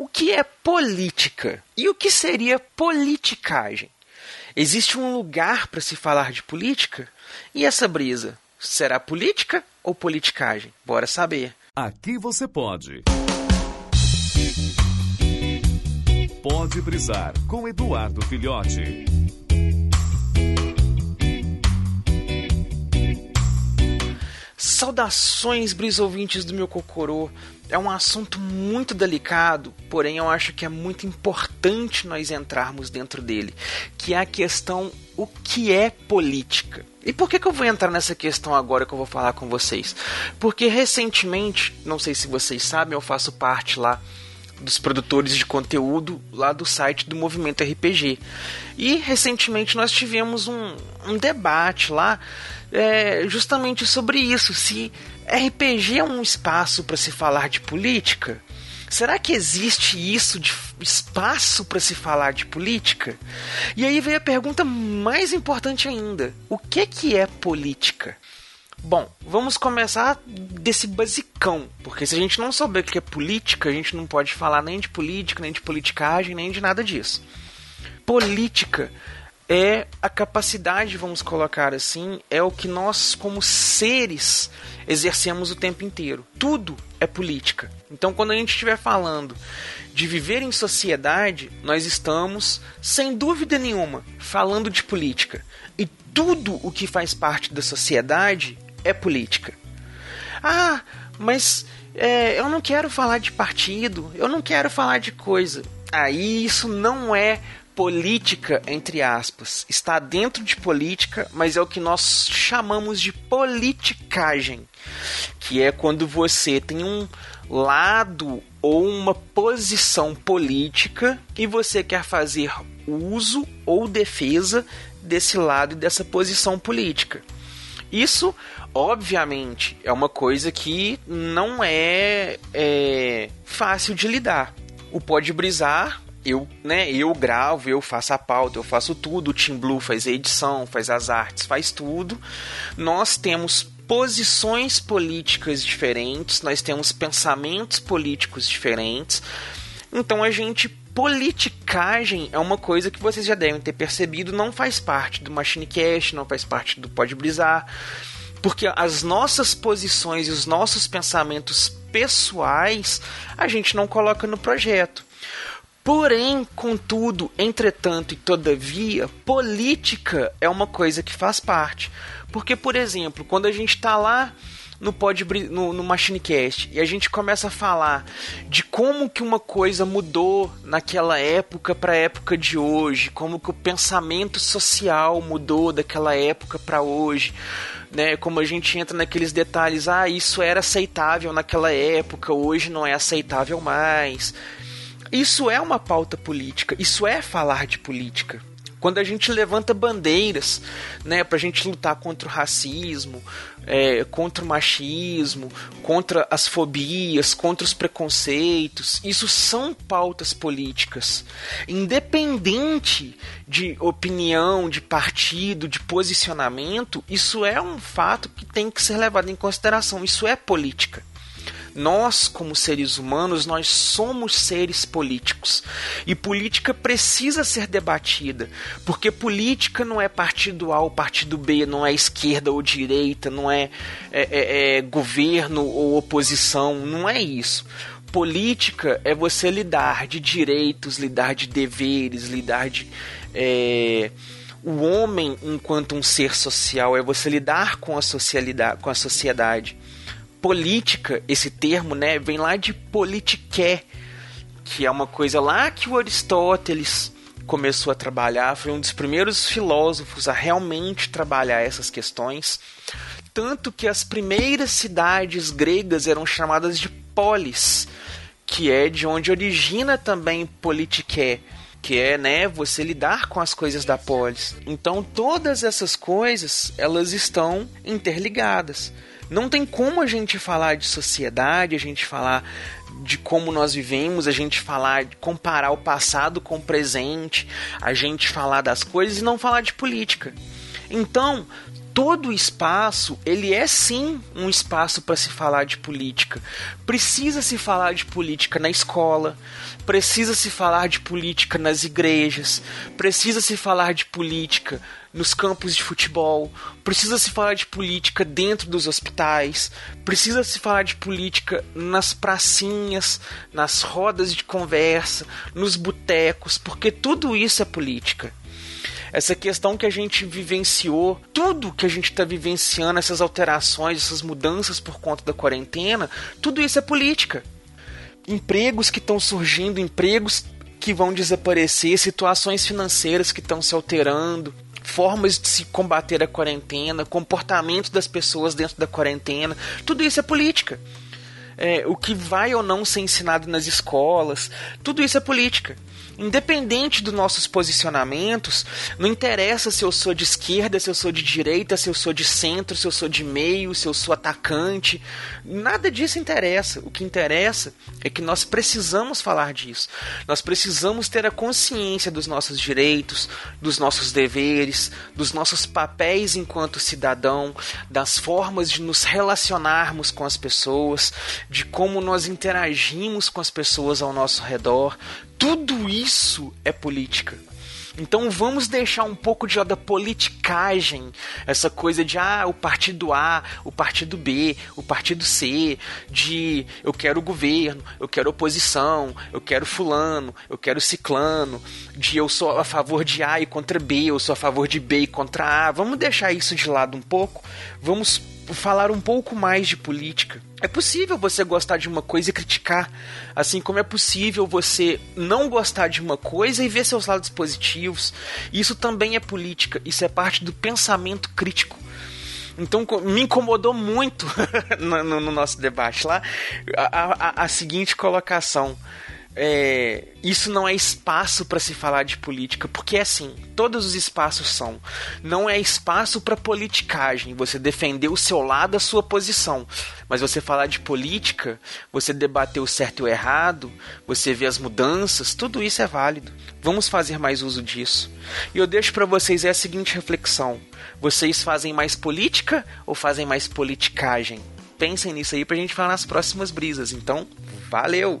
O que é política? E o que seria politicagem? Existe um lugar para se falar de política? E essa brisa? Será política ou politicagem? Bora saber. Aqui você pode. Pode brisar com Eduardo Filhote. Saudações, brisouvintes do meu Cocorô. É um assunto muito delicado, porém eu acho que é muito importante nós entrarmos dentro dele, que é a questão o que é política. E por que, que eu vou entrar nessa questão agora que eu vou falar com vocês? Porque recentemente, não sei se vocês sabem, eu faço parte lá dos produtores de conteúdo lá do site do Movimento RPG. E recentemente nós tivemos um, um debate lá é, justamente sobre isso: se RPG é um espaço para se falar de política. Será que existe isso de espaço para se falar de política? E aí vem a pergunta mais importante ainda: o que que é política? Bom, vamos começar desse basicão, porque se a gente não souber o que é política, a gente não pode falar nem de política, nem de politicagem, nem de nada disso. Política é a capacidade, vamos colocar assim, é o que nós, como seres, exercemos o tempo inteiro. Tudo é política. Então, quando a gente estiver falando de viver em sociedade, nós estamos, sem dúvida nenhuma, falando de política. E tudo o que faz parte da sociedade é política. Ah, mas é, eu não quero falar de partido, eu não quero falar de coisa. Aí isso não é política, entre aspas. Está dentro de política, mas é o que nós chamamos de politicagem, que é quando você tem um lado ou uma posição política e você quer fazer uso ou defesa desse lado e dessa posição política. Isso, obviamente, é uma coisa que não é, é fácil de lidar. O Pode Brisar, eu, né, eu gravo, eu faço a pauta, eu faço tudo, o Team Blue faz a edição, faz as artes, faz tudo. Nós temos posições políticas diferentes, nós temos pensamentos políticos diferentes. Então a gente politicagem é uma coisa que vocês já devem ter percebido, não faz parte do Machinecast, não faz parte do Pode Brisar, porque as nossas posições e os nossos pensamentos pessoais a gente não coloca no projeto. Porém, contudo, entretanto e todavia, política é uma coisa que faz parte. Porque, por exemplo, quando a gente está lá no, pod, no, no Machinecast e a gente começa a falar de como que uma coisa mudou naquela época para a época de hoje, como que o pensamento social mudou daquela época para hoje, né? Como a gente entra naqueles detalhes, ah, isso era aceitável naquela época, hoje não é aceitável mais. Isso é uma pauta política, isso é falar de política quando a gente levanta bandeiras, né, para a gente lutar contra o racismo, é, contra o machismo, contra as fobias, contra os preconceitos, isso são pautas políticas, independente de opinião, de partido, de posicionamento, isso é um fato que tem que ser levado em consideração. Isso é política. Nós, como seres humanos, nós somos seres políticos. E política precisa ser debatida, porque política não é partido A ou partido B, não é esquerda ou direita, não é, é, é, é governo ou oposição, não é isso. Política é você lidar de direitos, lidar de deveres, lidar de. É, o homem enquanto um ser social é você lidar com a com a sociedade política, esse termo, né, vem lá de politiqué, que é uma coisa lá que o Aristóteles começou a trabalhar, foi um dos primeiros filósofos a realmente trabalhar essas questões, tanto que as primeiras cidades gregas eram chamadas de polis, que é de onde origina também politiqué, que é, né, você lidar com as coisas da polis. Então todas essas coisas, elas estão interligadas. Não tem como a gente falar de sociedade, a gente falar de como nós vivemos, a gente falar, comparar o passado com o presente, a gente falar das coisas e não falar de política. Então, todo espaço, ele é sim um espaço para se falar de política. Precisa se falar de política na escola, precisa se falar de política nas igrejas, precisa se falar de política nos campos de futebol, precisa se falar de política dentro dos hospitais, precisa se falar de política nas pracinhas, nas rodas de conversa, nos botecos, porque tudo isso é política. Essa questão que a gente vivenciou, tudo que a gente está vivenciando, essas alterações, essas mudanças por conta da quarentena, tudo isso é política. Empregos que estão surgindo, empregos que vão desaparecer, situações financeiras que estão se alterando, formas de se combater a quarentena, comportamento das pessoas dentro da quarentena, tudo isso é política. É, o que vai ou não ser ensinado nas escolas, tudo isso é política independente dos nossos posicionamentos, não interessa se eu sou de esquerda, se eu sou de direita, se eu sou de centro, se eu sou de meio, se eu sou atacante, nada disso interessa. O que interessa é que nós precisamos falar disso. Nós precisamos ter a consciência dos nossos direitos, dos nossos deveres, dos nossos papéis enquanto cidadão, das formas de nos relacionarmos com as pessoas, de como nós interagimos com as pessoas ao nosso redor, tudo isso é política. Então vamos deixar um pouco de da politicagem, essa coisa de ah, o partido A, o partido B, o partido C, de eu quero governo, eu quero oposição, eu quero fulano, eu quero ciclano, de eu sou a favor de A e contra B, eu sou a favor de B e contra A. Vamos deixar isso de lado um pouco. Vamos falar um pouco mais de política. É possível você gostar de uma coisa e criticar, assim como é possível você não gostar de uma coisa e ver seus lados positivos. Isso também é política, isso é parte do pensamento crítico. Então me incomodou muito no, no, nosso debate lá a, a, a seguinte colocação é, isso não é espaço para se falar de política, porque é assim, todos os espaços são. Não é espaço para politicagem, você defender o seu lado, a sua posição. Mas você falar de política, você debater o certo e o errado, você ver as mudanças, tudo isso é válido. Vamos fazer mais uso disso. E eu deixo para vocês a seguinte reflexão: vocês fazem mais política ou fazem mais politicagem? Pensem nisso aí pra gente falar nas próximas brisas. Então, valeu!